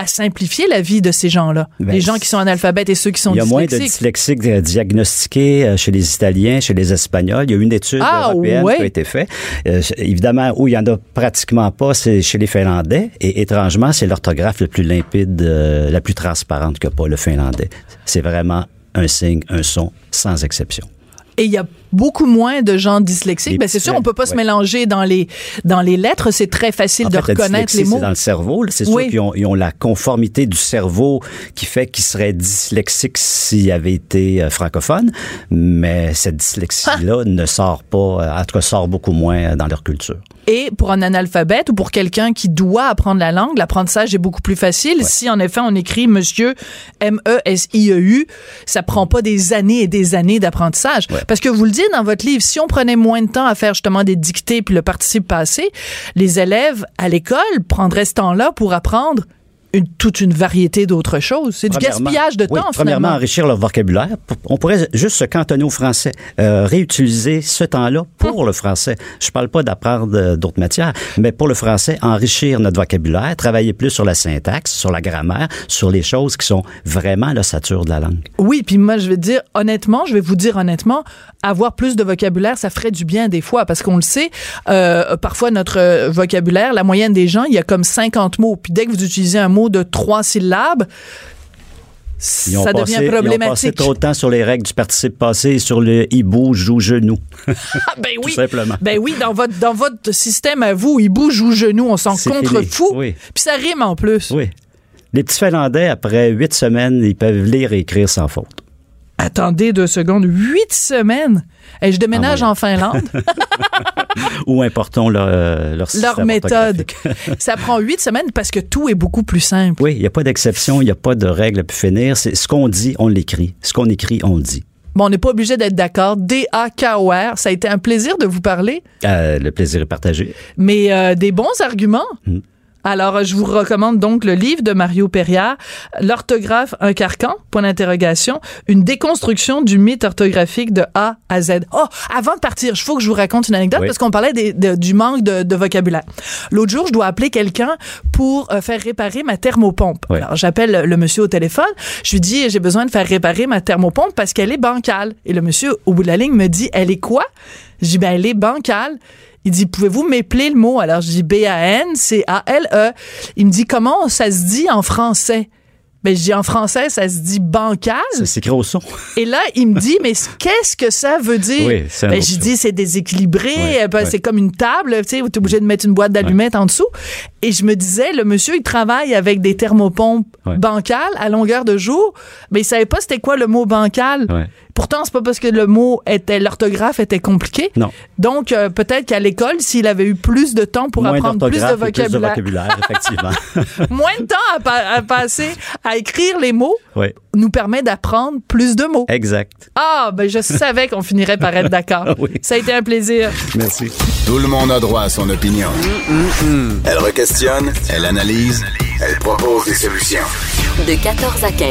à simplifier la vie de ces gens-là.
Ben,
les gens qui sont analphabètes et ceux qui sont
Il y a moins de
dyslexiques.
dyslexiques euh, diagnostiqués euh, chez les Italiens, chez les Espagnols. Il y a eu une étude
Ah,
européenne
ouais.
qui a été faite. Euh, évidemment, où il y en a pratiquement pas, c'est chez les Finlandais. Et étrangement, c'est l'orthographe le plus limpide, euh, la plus transparente que pas le finlandais. C'est vraiment un signe, un son, sans exception.
Et il y a beaucoup moins de gens dyslexiques. Ben, c'est sûr, on peut pas se mélanger dans les, dans les lettres. C'est très facile
En
de
fait,
reconnaître les mots.
C'est dans le cerveau. C'est
Oui.
sûr qu'ils ont, ils ont la conformité du cerveau qui fait qu'ils seraient dyslexiques s'ils avaient été euh, francophones, mais cette dyslexie-là ne sort pas, euh, en tout cas, sort beaucoup moins euh, dans leur culture.
Et pour un analphabète ou pour quelqu'un qui doit apprendre la langue, l'apprentissage est beaucoup plus facile. Si en effet on écrit Monsieur M-E-S-I-E-U, ça prend pas des années et des années d'apprentissage. Parce que vous le dites dans votre livre, si on prenait moins de temps à faire justement des dictées puis le participe passé, les élèves à l'école prendraient ce temps-là pour apprendre une, toute une variété d'autres choses. C'est du
Premièrement-
gaspillage de
oui,
temps,
Premièrement,
finalement.
enrichir leur vocabulaire. On pourrait juste se cantonner au français, euh, réutiliser ce temps-là pour le français. Je parle pas d'apprendre euh, d'autres matières, mais pour le français, enrichir notre vocabulaire, travailler plus sur la syntaxe, sur la grammaire, sur les choses qui sont vraiment l'ossature de la langue.
Oui, puis moi, je vais dire honnêtement, je vais vous dire honnêtement, avoir plus de vocabulaire, ça ferait du bien des fois, parce qu'on le sait, euh, parfois notre euh, vocabulaire, la moyenne des gens, il y a comme 50 mots. Puis dès que vous utilisez un mot de trois syllabes,
Ils ont
ça
passé,
devient
Ils ont passé
problématique.
trop de temps sur les règles du participe passé et sur le hibou, joue, genou.
Ah, ben
Tout
oui.
simplement.
Ben oui, dans votre, dans votre système à vous, il bouge ou genou, on s'en contrefou.
Oui.
Puis ça rime en plus.
Oui. Les petits Finlandais, après huit semaines, ils peuvent lire et écrire sans faute.
Attendez deux secondes. Huit semaines? Et je déménage
Ah,
en Finlande.
Ou importons leur, euh, leur
Leur méthode. ça prend huit semaines parce que tout est beaucoup plus simple.
Oui, il n'y a pas d'exception, il n'y a pas de règle à pu finir. C'est ce qu'on dit, on l'écrit. Ce qu'on écrit, on le dit.
Bon, on n'est pas obligé d'être d'accord. D-A-K-O-R. Ça a été un plaisir de vous parler,
Euh, le plaisir est partagé.
mais euh, des bons arguments.
Mm.
Alors, je vous recommande donc le livre de Mario Perriard, L'orthographe, un carcan, point d'interrogation, une déconstruction du mythe orthographique de A à Z. Oh, avant de partir, il faut que je vous raconte une anecdote
Oui.
parce qu'on parlait des- de- du manque de, de vocabulaire. L'autre jour, je dois appeler quelqu'un pour euh, faire réparer ma thermopompe.
Oui.
Alors, j'appelle le monsieur au téléphone. Je lui dis, j'ai besoin de faire réparer ma thermopompe parce qu'elle est bancale. Et le monsieur, au bout de la ligne, me dit, elle est quoi? Je dis, ben, elle est bancale. Il dit, pouvez-vous m'épeler le mot? Alors, je dis B-A-N-C-A-L-E. Il me dit, comment ça se dit en français? Ben, je dis, en français, ça se dit bancal.
Ça s'écrit au son.
Et là, il me dit, mais qu'est-ce que ça veut dire?
Oui,
ben,
chose.
dit, c'est déséquilibré,
Ouais,
euh, ben,
ouais.
c'est comme une table, tu sais, où t'es obligé de mettre une boîte d'allumettes en dessous. Et je me disais, le monsieur, il travaille avec des thermopompes bancales à longueur de jour, mais il savait pas c'était quoi le mot bancal. Pourtant, c'est pas parce que le mot était, l'orthographe était compliqué.
Non.
Donc, euh, peut-être qu'à l'école, s'il avait eu plus de temps pour
Moins
apprendre plus de
et plus de
vocabulaire,
vocabulaire, effectivement.
moins de temps à, pa- à passer à écrire les mots,
oui,
nous permet d'apprendre plus de mots.
exact.
Ah, ben je savais qu'on finirait par être d'accord.
Oui.
Ça a été un plaisir.
Merci.
Tout le monde a droit à son opinion. Elle requestionne, elle analyse, elle propose des solutions.
De 14 à 15.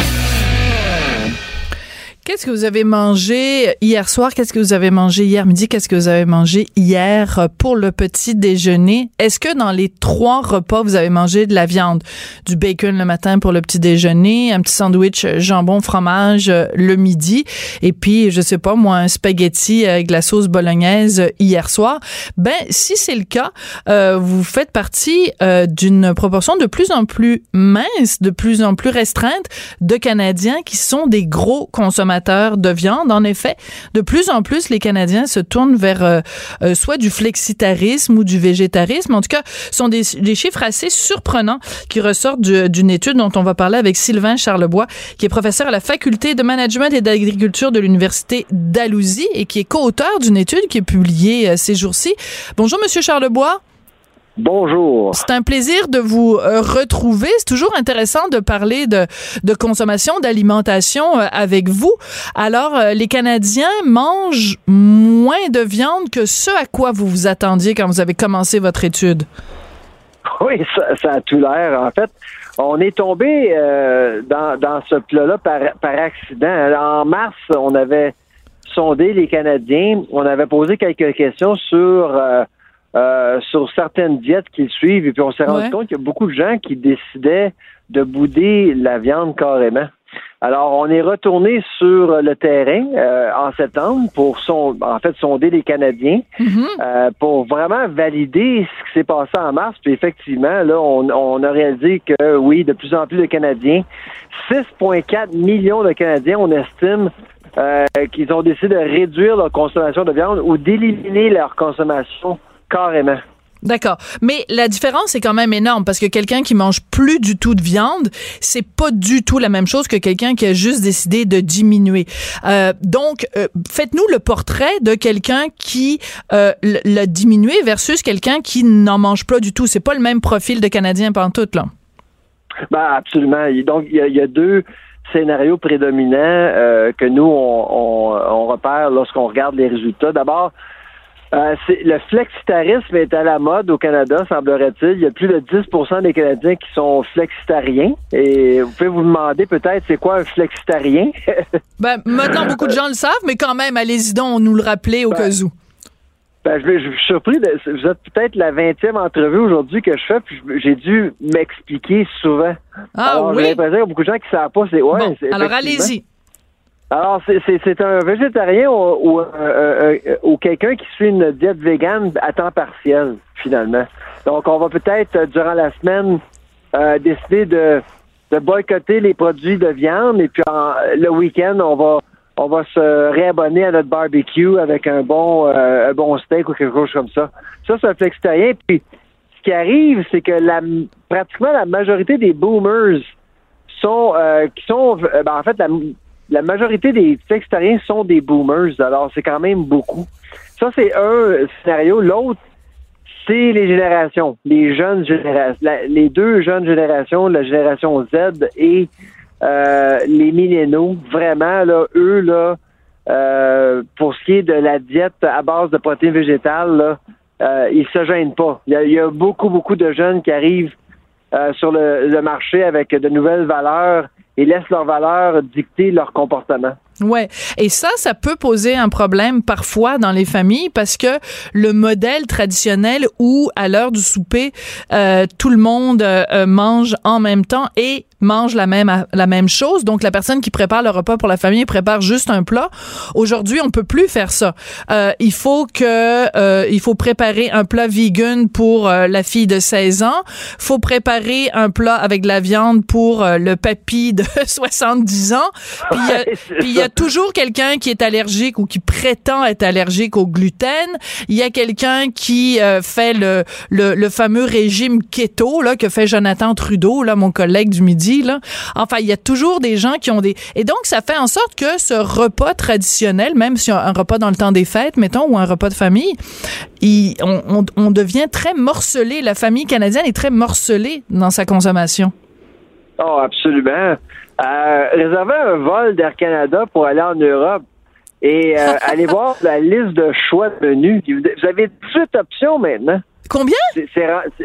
Qu'est-ce que vous avez mangé hier soir? Qu'est-ce que vous avez mangé hier midi? Qu'est-ce que vous avez mangé hier euh, pour le petit déjeuner? Est-ce que dans les trois repas, vous avez mangé de la viande? Du bacon le matin pour le petit déjeuner, un petit sandwich euh, jambon, fromage euh, le midi, et puis, je sais pas, moi, un spaghetti avec la sauce bolognaise hier soir. Ben, si c'est le cas, euh, vous faites partie euh, d'une proportion de plus en plus mince, de plus en plus restreinte de Canadiens qui sont des gros consommateurs de viande. En effet, de plus en plus, les Canadiens se tournent vers euh, euh, soit du flexitarisme ou du végétarisme. En tout cas, ce sont des, chiffres assez surprenants qui ressortent du- d'une étude dont on va parler avec Sylvain Charlebois, qui est professeur à la faculté de management et d'agriculture de l'université d'Alousie et qui est co-auteur d'une étude qui est publiée euh, ces jours-ci. Bonjour, Monsieur Charlebois.
Bonjour.
C'est un plaisir de vous euh, retrouver. C'est toujours intéressant de parler de, de consommation, d'alimentation euh, avec vous. Alors, euh, les Canadiens mangent moins de viande que ce à quoi vous vous attendiez quand vous avez commencé votre étude.
Oui, ça, ça a tout l'air. En fait, on est tombé euh, dans, dans ce plat-là par, par accident. En mars, on avait sondé les Canadiens. On avait posé quelques questions sur euh, sur certaines diètes qu'ils suivent. Et puis, on s'est rendu
Ouais.
compte qu'il y a beaucoup de gens qui décidaient de bouder la viande carrément. Alors, on est retourné sur le terrain euh, en septembre pour son, en fait sonder les Canadiens
Mhm.
euh, pour vraiment valider ce qui s'est passé en mars. Puis effectivement, là, on, on a réalisé que oui, de plus en plus de Canadiens, 6,4 millions de Canadiens, on estime euh, qu'ils ont décidé de réduire leur consommation de viande ou d'éliminer leur consommation carrément.
D'accord. Mais la différence est quand même énorme parce que quelqu'un qui mange plus du tout de viande, c'est pas du tout la même chose que quelqu'un qui a juste décidé de diminuer. Euh, donc, euh, faites-nous le portrait de quelqu'un qui euh, l'a diminué versus quelqu'un qui n'en mange pas du tout. C'est pas le même profil de Canadien pantoute, là.
Ben, absolument. Donc, il y a, il y a deux scénarios prédominants euh, que nous, on, on, on repère lorsqu'on regarde les résultats. D'abord, Euh, le flexitarisme est à la mode au Canada, semblerait-il. Il y a plus de 10% des Canadiens qui sont flexitariens. Et vous pouvez vous demander peut-être c'est quoi un flexitarien?
ben, maintenant, beaucoup de gens le savent, mais quand même, allez-y donc nous le rappeler au ben, cas où.
Ben, je, je, suis surpris. De, vous êtes peut-être la 20e entrevue aujourd'hui que je fais, puis j'ai dû m'expliquer souvent.
Ah alors, oui?
J'ai l'impression qu'il y a beaucoup de gens qui ne savent pas. C'est, ouais,
bon, alors allez-y.
Alors, c'est un végétarien ou, ou, quelqu'un qui suit une diète végane à temps partiel, finalement. Donc, on va peut-être, euh, durant la semaine, euh, décider de, de boycotter les produits de viande et puis le week-end, on va on va se réabonner à notre barbecue avec un bon euh, un bon steak ou quelque chose comme ça. Ça, c'est un flexitarien. Puis, ce qui arrive, c'est que la pratiquement la majorité des boomers sont qui sont ben, en fait la, la majorité des flexitariens sont des boomers, alors c'est quand même beaucoup. Ça, c'est un scénario. L'autre, c'est les générations, les jeunes générations, les deux jeunes générations, la génération Z et euh, les millénaux. Vraiment, là, eux, là, euh, pour ce qui est de la diète à base de protéines végétales, là, euh, ils se gênent pas. Il y, a, beaucoup, beaucoup de jeunes qui arrivent euh, sur le, marché avec de nouvelles valeurs et laissent leurs valeurs dicter leur comportement.
Ouais, et ça, ça peut poser un problème parfois dans les familles parce que le modèle traditionnel où à l'heure du souper, euh, tout le monde euh, mange en même temps et mange la même la même chose. Donc la personne qui prépare le repas pour la famille prépare juste un plat. Aujourd'hui, on peut plus faire ça. Euh, il faut que euh, il faut préparer un plat vegan pour euh, la fille de 16 ans. Faut préparer un plat avec de la viande pour euh, le papy de 70 ans. Puis il y a toujours quelqu'un qui est allergique ou qui prétend être allergique au gluten. Il y a quelqu'un qui euh, fait le, le, fameux régime keto là que fait Jonathan Trudeau là mon collègue du midi là. Enfin, il y a toujours des gens qui ont des et donc ça fait en sorte que ce repas traditionnel, même si un repas dans le temps des fêtes, mettons, ou un repas de famille, il, on, on devient très morcelé. La famille canadienne est très morcelée dans sa consommation.
Oh, absolument. Euh, réserver un vol d'Air Canada pour aller en Europe et euh, aller voir la liste de choix de menus. Vous avez 18 options maintenant.
Combien?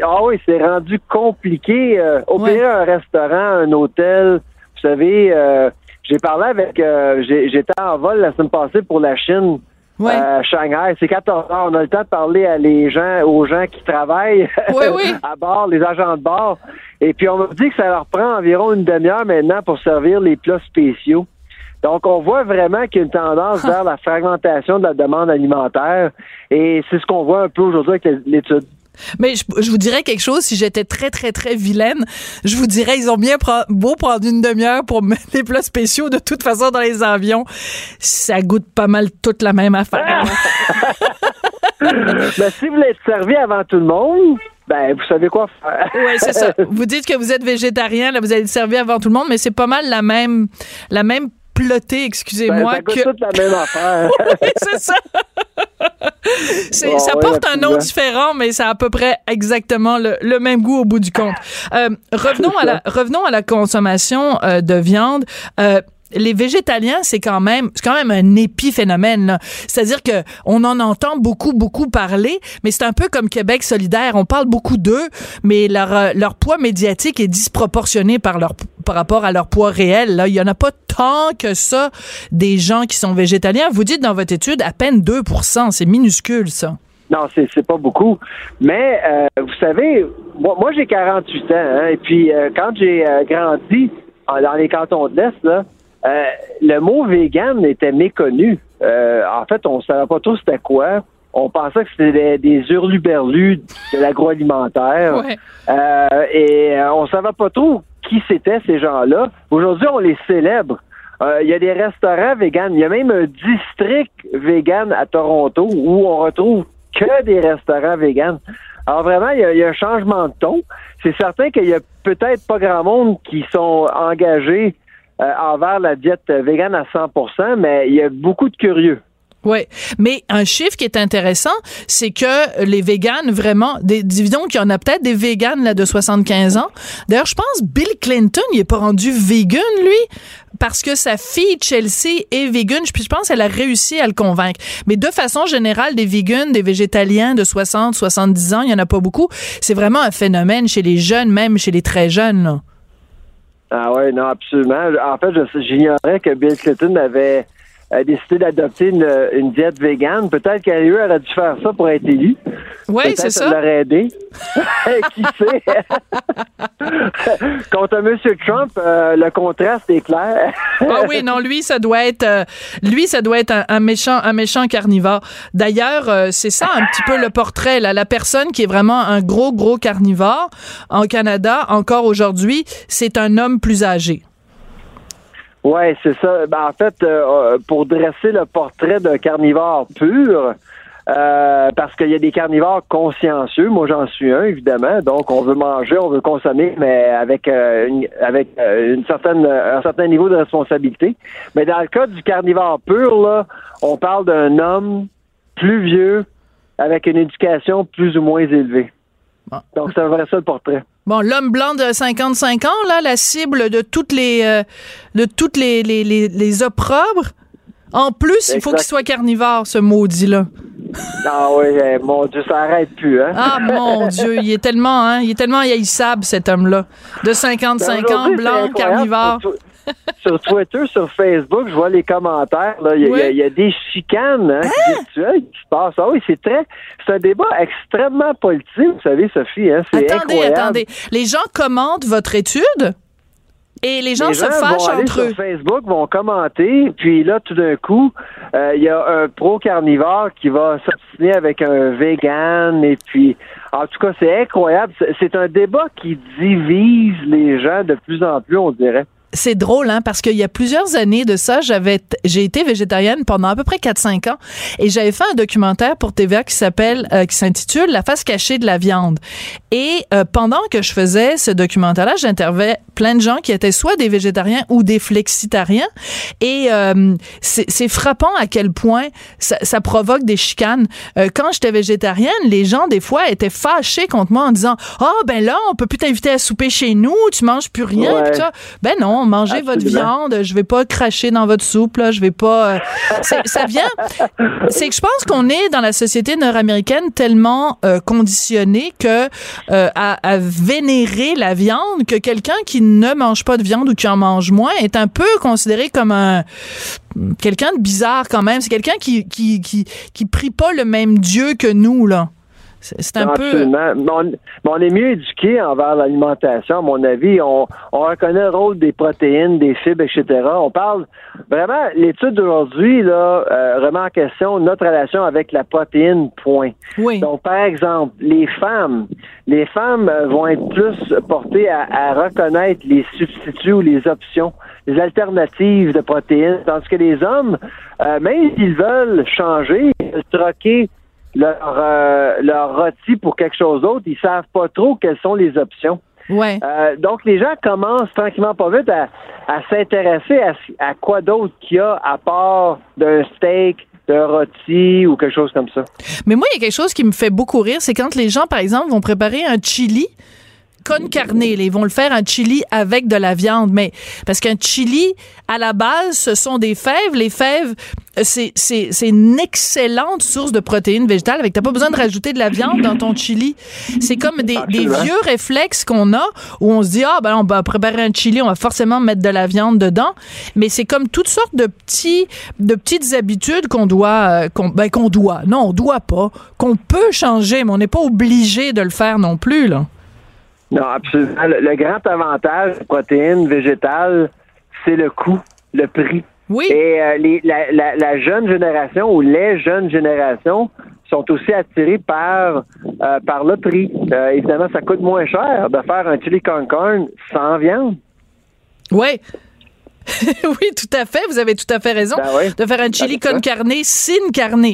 ah oui, c'est rendu compliqué. Euh, opérer un restaurant, un hôtel. Vous savez, euh, j'ai parlé avec... J'étais en vol la semaine passée pour la Chine. Ouais. Shanghai, c'est 14 heures. On a le temps de parler à les gens, aux gens qui travaillent à bord, les agents de bord. Et puis, on m'a dit que ça leur prend environ une demi-heure maintenant pour servir les plats spéciaux. Donc, on voit vraiment qu'il y a une tendance vers la fragmentation de la demande alimentaire. Et c'est ce qu'on voit un peu aujourd'hui avec l'étude.
Mais je, vous dirais quelque chose, si j'étais très, très, très vilaine, je vous dirais, ils ont bien beau prendre une demi-heure pour mettre des plats spéciaux. De toute façon, dans les avions, ça goûte pas mal toute la même affaire.
Mais si vous voulez être servi avant tout le monde, ben, vous savez quoi faire.
oui, c'est ça. Vous dites que vous êtes végétarien, là, vous allez servir avant tout le monde, mais c'est pas mal la même, la même plotée, excusez-moi.
Ben, que... toute la même affaire.
oui, c'est ça. ça porte un nom différent, mais ça a à peu près exactement le, le même goût au bout du compte. Euh, revenons, à la, revenons à la consommation euh, de viande. Euh, les végétaliens, c'est quand même, c'est quand même un épiphénomène. C'est-à-dire que on en entend beaucoup, beaucoup parler, mais c'est un peu comme Québec solidaire. On parle beaucoup d'eux, mais leur, euh, leur poids médiatique est disproportionné par leur par rapport à leur poids réel. Là, il y en a pas tant que ça des gens qui sont végétaliens. Vous dites dans votre étude à peine 2% c'est minuscule ça.
Non, c'est, c'est pas beaucoup. Mais euh, vous savez, moi, moi j'ai 48 ans, hein, et puis euh, quand j'ai grandi dans les cantons de l'Est, là, euh, le mot vegan était méconnu. Euh, en fait, on ne savait pas trop c'était quoi. On pensait que c'était des, hurluberlus de l'agroalimentaire. Euh, et on ne savait pas trop qui c'était ces gens-là. Aujourd'hui, on les célèbre. Il y a des restaurants véganes. Il y a même un district vegan à Toronto où on retrouve que des restaurants véganes. Alors vraiment, il y, a, un changement de ton. C'est certain qu'il y a peut-être pas grand monde qui sont engagés envers la diète végane à 100% mais il y a beaucoup de curieux.
Oui, mais un chiffre qui est intéressant, c'est que les véganes, vraiment, des, disons qu'il y en a peut-être des véganes là, de 75 ans. D'ailleurs, je pense Bill Clinton, il est pas rendu vegan, lui, parce que sa fille Chelsea est vegan. Puis je pense qu'elle a réussi à le convaincre. Mais de façon générale, des vegans, des végétaliens de 60, 70 ans, il y en a pas beaucoup. C'est vraiment un phénomène chez les jeunes, même chez les très jeunes. Là.
Ah oui, non, absolument. En fait, j'ignorais que Bill Clinton avait a décidé d'adopter une, une, diète végane. Peut-être qu'elle aurait dû faire ça pour être élu.
Oui, c'est ça.
ça l'aurait aidé. Qui sait? Contre M. Trump, euh, le contraste est clair.
ah oui, non, lui, ça doit être, euh, lui, ça doit être un, méchant, un méchant carnivore. D'ailleurs, euh, c'est ça un petit peu le portrait, là. La personne qui est vraiment un gros, gros carnivore en Canada, encore aujourd'hui, c'est un homme plus âgé.
Oui, c'est ça. Ben, en fait, euh, pour dresser le portrait d'un carnivore pur, euh, parce qu'il y a des carnivores consciencieux. Moi, j'en suis un, évidemment. Donc, on veut manger, on veut consommer, mais avec euh, une, avec une certaine un certain niveau de responsabilité. Mais dans le cas du carnivore pur, là, on parle d'un homme plus vieux avec une éducation plus ou moins élevée. Donc, c'est un vrai seul portrait.
Bon, l'homme blanc de 55 ans, là, la cible de toutes les euh, de toutes les, les, les, opprobres. En plus, il faut qu'il soit carnivore, ce maudit-là.
Ah oui, eh, mon Dieu, ça arrête plus, hein?
Ah mon Dieu, il est tellement, hein, il est tellement haïssable, cet homme-là. De 55 ben, ans, blanc, carnivore
sur Twitter, sur Facebook, je vois les commentaires. Il, y a, des chicanes hein, virtuelles qui se passent. Ah oui, c'est très. C'est un débat extrêmement politique, vous savez, Sophie. Hein, attendez, attendez.
Les gens commentent votre étude? Et les gens, se fâchent
vont
entre eux.
Sur Facebook vont commenter, puis là, tout d'un coup, euh, il y a un pro-carnivore qui va s'obstiner avec un vegan, et puis, en tout cas, c'est incroyable. C'est un débat qui divise les gens de plus en plus, on dirait
c'est drôle, hein, parce qu'il y a plusieurs années de ça, j'avais, j'ai été végétarienne pendant à peu près 4-5 ans et j'avais fait un documentaire pour TVA qui s'appelle, euh, qui s'intitule La face cachée de la viande. Et euh, pendant que je faisais ce documentaire-là, j'intervenais plein de gens qui étaient soit des végétariens ou des flexitariens. Et euh, c'est frappant à quel point ça, ça provoque des chicanes. quand j'étais végétarienne, les gens, des fois, étaient fâchés contre moi en disant « Ah, oh, ben là, on peut plus t'inviter à souper chez nous, tu manges plus rien. Ben non, mangez votre viande, je vais pas cracher dans votre soupe, là, je vais pas. Euh, ça vient. C'est que je pense qu'on est dans la société nord-américaine tellement euh, conditionné que euh, à, vénérer la viande que quelqu'un qui ne mange pas de viande ou qui en mange moins est un peu considéré comme un quelqu'un de bizarre quand même. C'est quelqu'un qui, qui qui qui prie pas le même Dieu que nous là. C'est un peu.
Mais on, est mieux éduqué envers l'alimentation, à mon avis. On, reconnaît le rôle des protéines, des fibres, etc. On parle vraiment, l'étude d'aujourd'hui, là, euh, remet en question notre relation avec la protéine, point.
Oui.
Donc, par exemple, les femmes, les femmes euh, vont être plus portées à, reconnaître les substituts ou les options, les alternatives de protéines, tandis que les hommes, euh, même s'ils veulent changer, troquer leur, euh, leur rôti pour quelque chose d'autre, ils savent pas trop quelles sont les options.
Ouais.
Euh, donc, les gens commencent tranquillement pas vite à, à s'intéresser à, à quoi d'autre qu'il y a à part d'un steak, d'un rôti ou quelque chose comme ça.
Mais moi, il y a quelque chose qui me fait beaucoup rire, c'est quand les gens, par exemple, vont préparer un chili con carne. Ils vont le faire un chili avec de la viande, mais parce qu'un chili, à la base, ce sont des fèves. Les fèves, c'est, c'est, c'est une excellente source de protéines végétales. Avec, t'as pas besoin de rajouter de la viande dans ton chili. C'est comme des, des vieux réflexes qu'on a où on se dit, ah, ben, on va préparer un chili, on va forcément mettre de la viande dedans. Mais c'est comme toutes sortes de petits, de petites habitudes qu'on doit, euh, qu'on, ben, qu'on doit. Non, on doit pas. Qu'on peut changer, mais on n'est pas obligé de le faire non plus, là.
Non, absolument. Le, grand avantage des protéines végétales, c'est le coût, le prix.
Oui.
Et euh, les, la, la, la, jeune génération ou les jeunes générations sont aussi attirées par euh, par le prix. Euh, évidemment, ça coûte moins cher de faire un chili con carne sans viande.
Oui. oui, tout à fait. Vous avez tout à fait raison.
Ben
de faire un chili con carne sin carne.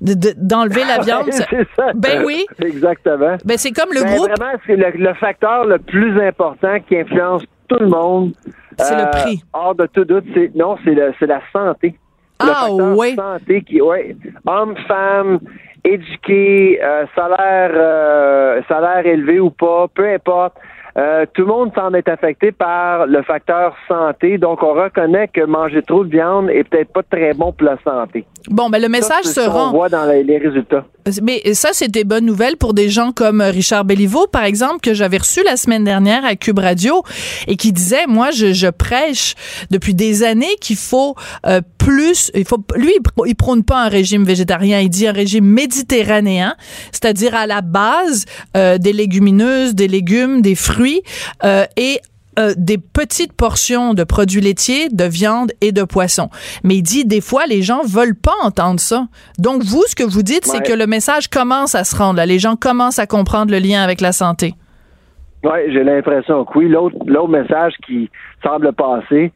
D'enlever la viande.
c'est ça.
Ben oui.
Exactement.
Ben c'est comme le
ben,
groupe.
Vraiment, c'est le, facteur le plus important qui influence tout le monde.
C'est le prix.
Hors de tout doute, c'est non, c'est la santé.
Ah, ouais.
santé qui, ouais, homme, femme, éduqué, euh, salaire, euh, salaire élevé ou pas, peu importe. Euh, tout le monde semble être affecté par le facteur santé, donc on reconnaît que manger trop de viande est peut-être pas très bon pour la santé.
Bon, ben le message se rend.
voit dans les résultats.
Mais ça, c'est des bonnes nouvelles pour des gens comme Richard Belliveau, par exemple, que j'avais reçu la semaine dernière à Cube Radio et qui disait, moi, je, je prêche depuis des années qu'il faut euh, plus, il faut, lui, il prône pas un régime végétarien, il dit un régime méditerranéen, c'est-à-dire à la base euh, des légumineuses, des légumes, des fruits euh, et euh, des petites portions de produits laitiers, de viande et de poisson. Mais il dit des fois les gens veulent pas entendre ça. Donc vous ce que vous dites c'est que le message commence à se rendre là, les gens commencent à comprendre le lien avec la santé.
Oui, j'ai l'impression que oui. L'autre, l'autre message qui semble passer,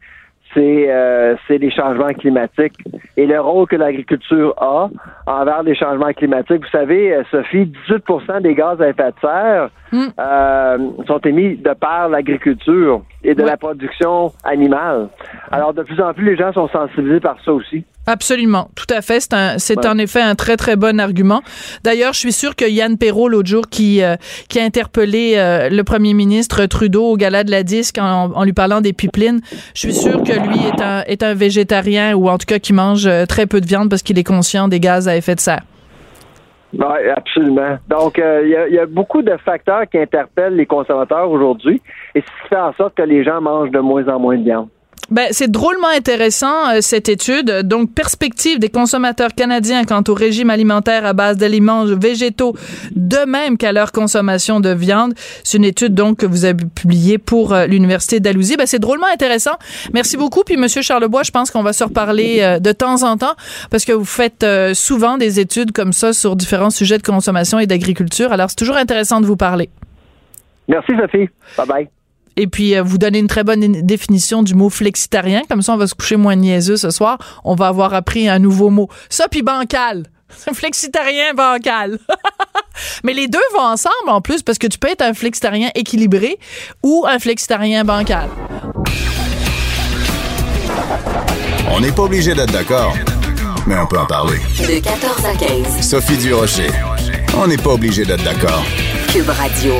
c'est, euh, c'est les changements climatiques et le rôle que l'agriculture a envers les changements climatiques. Vous savez, euh, Sophie, 18% des gaz à effet de serre
Mm.
euh, sont émis de par l'agriculture et de la production animale. Alors, de plus en plus, les gens sont sensibilisés par ça aussi.
Absolument, tout à fait. C'est un, c'est
Ouais.
en effet un très très bon argument. D'ailleurs, je suis sûre que Yann Perrault l'autre jour qui euh, qui a interpellé euh, le premier ministre Trudeau au gala de la disque en, en lui parlant des pipelines, je suis sûre que lui est un est un végétarien ou en tout cas qui mange euh, très peu de viande parce qu'il est conscient des gaz à effet de serre.
Oui, absolument. Donc, euh, il y, a- il y a beaucoup de facteurs qui interpellent les consommateurs aujourd'hui et ce qui fait en sorte que les gens mangent de moins en moins de viande.
Ben, c'est drôlement intéressant, euh, cette étude. Donc, perspective des consommateurs canadiens quant au régime alimentaire à base d'aliments végétaux, de même qu'à leur consommation de viande. C'est une étude, donc, que vous avez publiée pour euh, l'Université d'Alousie. Ben, c'est drôlement intéressant. Merci beaucoup. Puis, Monsieur Charlebois, je pense qu'on va se reparler euh, de temps en temps parce que vous faites euh, souvent des études comme ça sur différents sujets de consommation et d'agriculture. Alors, c'est toujours intéressant de vous parler.
Merci, Sophie. Bye-bye.
Et puis, euh, vous donnez une très bonne in- définition du mot flexitarien. Comme ça, on va se coucher moins niaiseux ce soir. On va avoir appris un nouveau mot. Ça, puis bancal. Flexitarien bancal. Mais les deux vont ensemble en plus parce que tu peux être un flexitarien équilibré ou un flexitarien bancal.
On n'est pas obligé d'être d'accord, mais on peut en parler.
De 14 à 15.
Sophie Durocher. On n'est pas obligé d'être d'accord.
Cube Radio.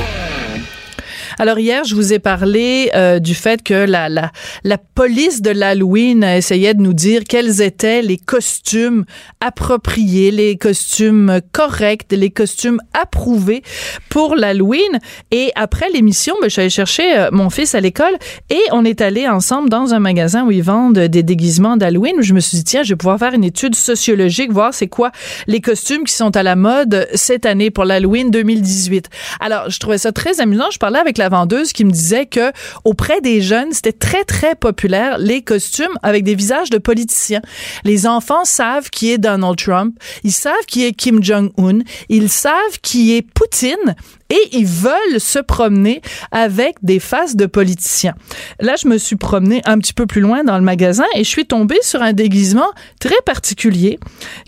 Alors hier, je vous ai parlé euh, du fait que la, la, la police de l'Halloween essayait de nous dire quels étaient les costumes appropriés, les costumes corrects, les costumes approuvés pour l'Halloween. Et après l'émission, ben, je suis allée chercher euh, mon fils à l'école et on est allé ensemble dans un magasin où ils vendent des déguisements d'Halloween. Je me suis dit, tiens, je vais pouvoir faire une étude sociologique, voir c'est quoi les costumes qui sont à la mode cette année pour l'Halloween 2018. Alors, je trouvais ça très amusant. Je parlais avec la vendeuse qui me disait que auprès des jeunes, c'était très, très populaire les costumes avec des visages de politiciens. Les enfants savent qui est Donald Trump. Ils savent qui est Kim Jong-un. Ils savent qui est Poutine et ils veulent se promener avec des faces de politiciens. Là, je me suis promenée un petit peu plus loin dans le magasin et je suis tombée sur un déguisement très particulier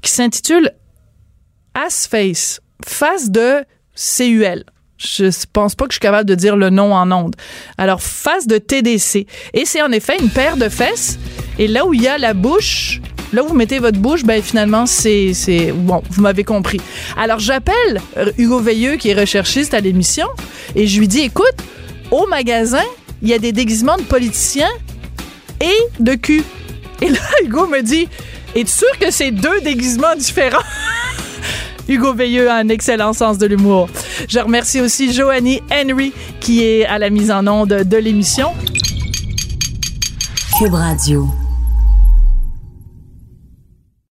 qui s'intitule Ass Face, face de CUL. Je pense pas que je suis capable de dire le nom en ondes. Alors, face de TDC. Et c'est en effet une paire de fesses. Et là où il y a la bouche, là où vous mettez votre bouche, ben finalement, c'est... Bon, vous m'avez compris. Alors, j'appelle euh, Hugo Veilleux, qui est recherchiste à l'émission, et je lui dis, écoute, au magasin, il y a des déguisements de politiciens et de cul. Et là, Hugo me dit, es-tu sûr que c'est deux déguisements différents? Hugo Veilleux a un excellent sens de l'humour. Je remercie aussi Joanie Henry qui est à la mise en onde de l'émission.
Cube Radio.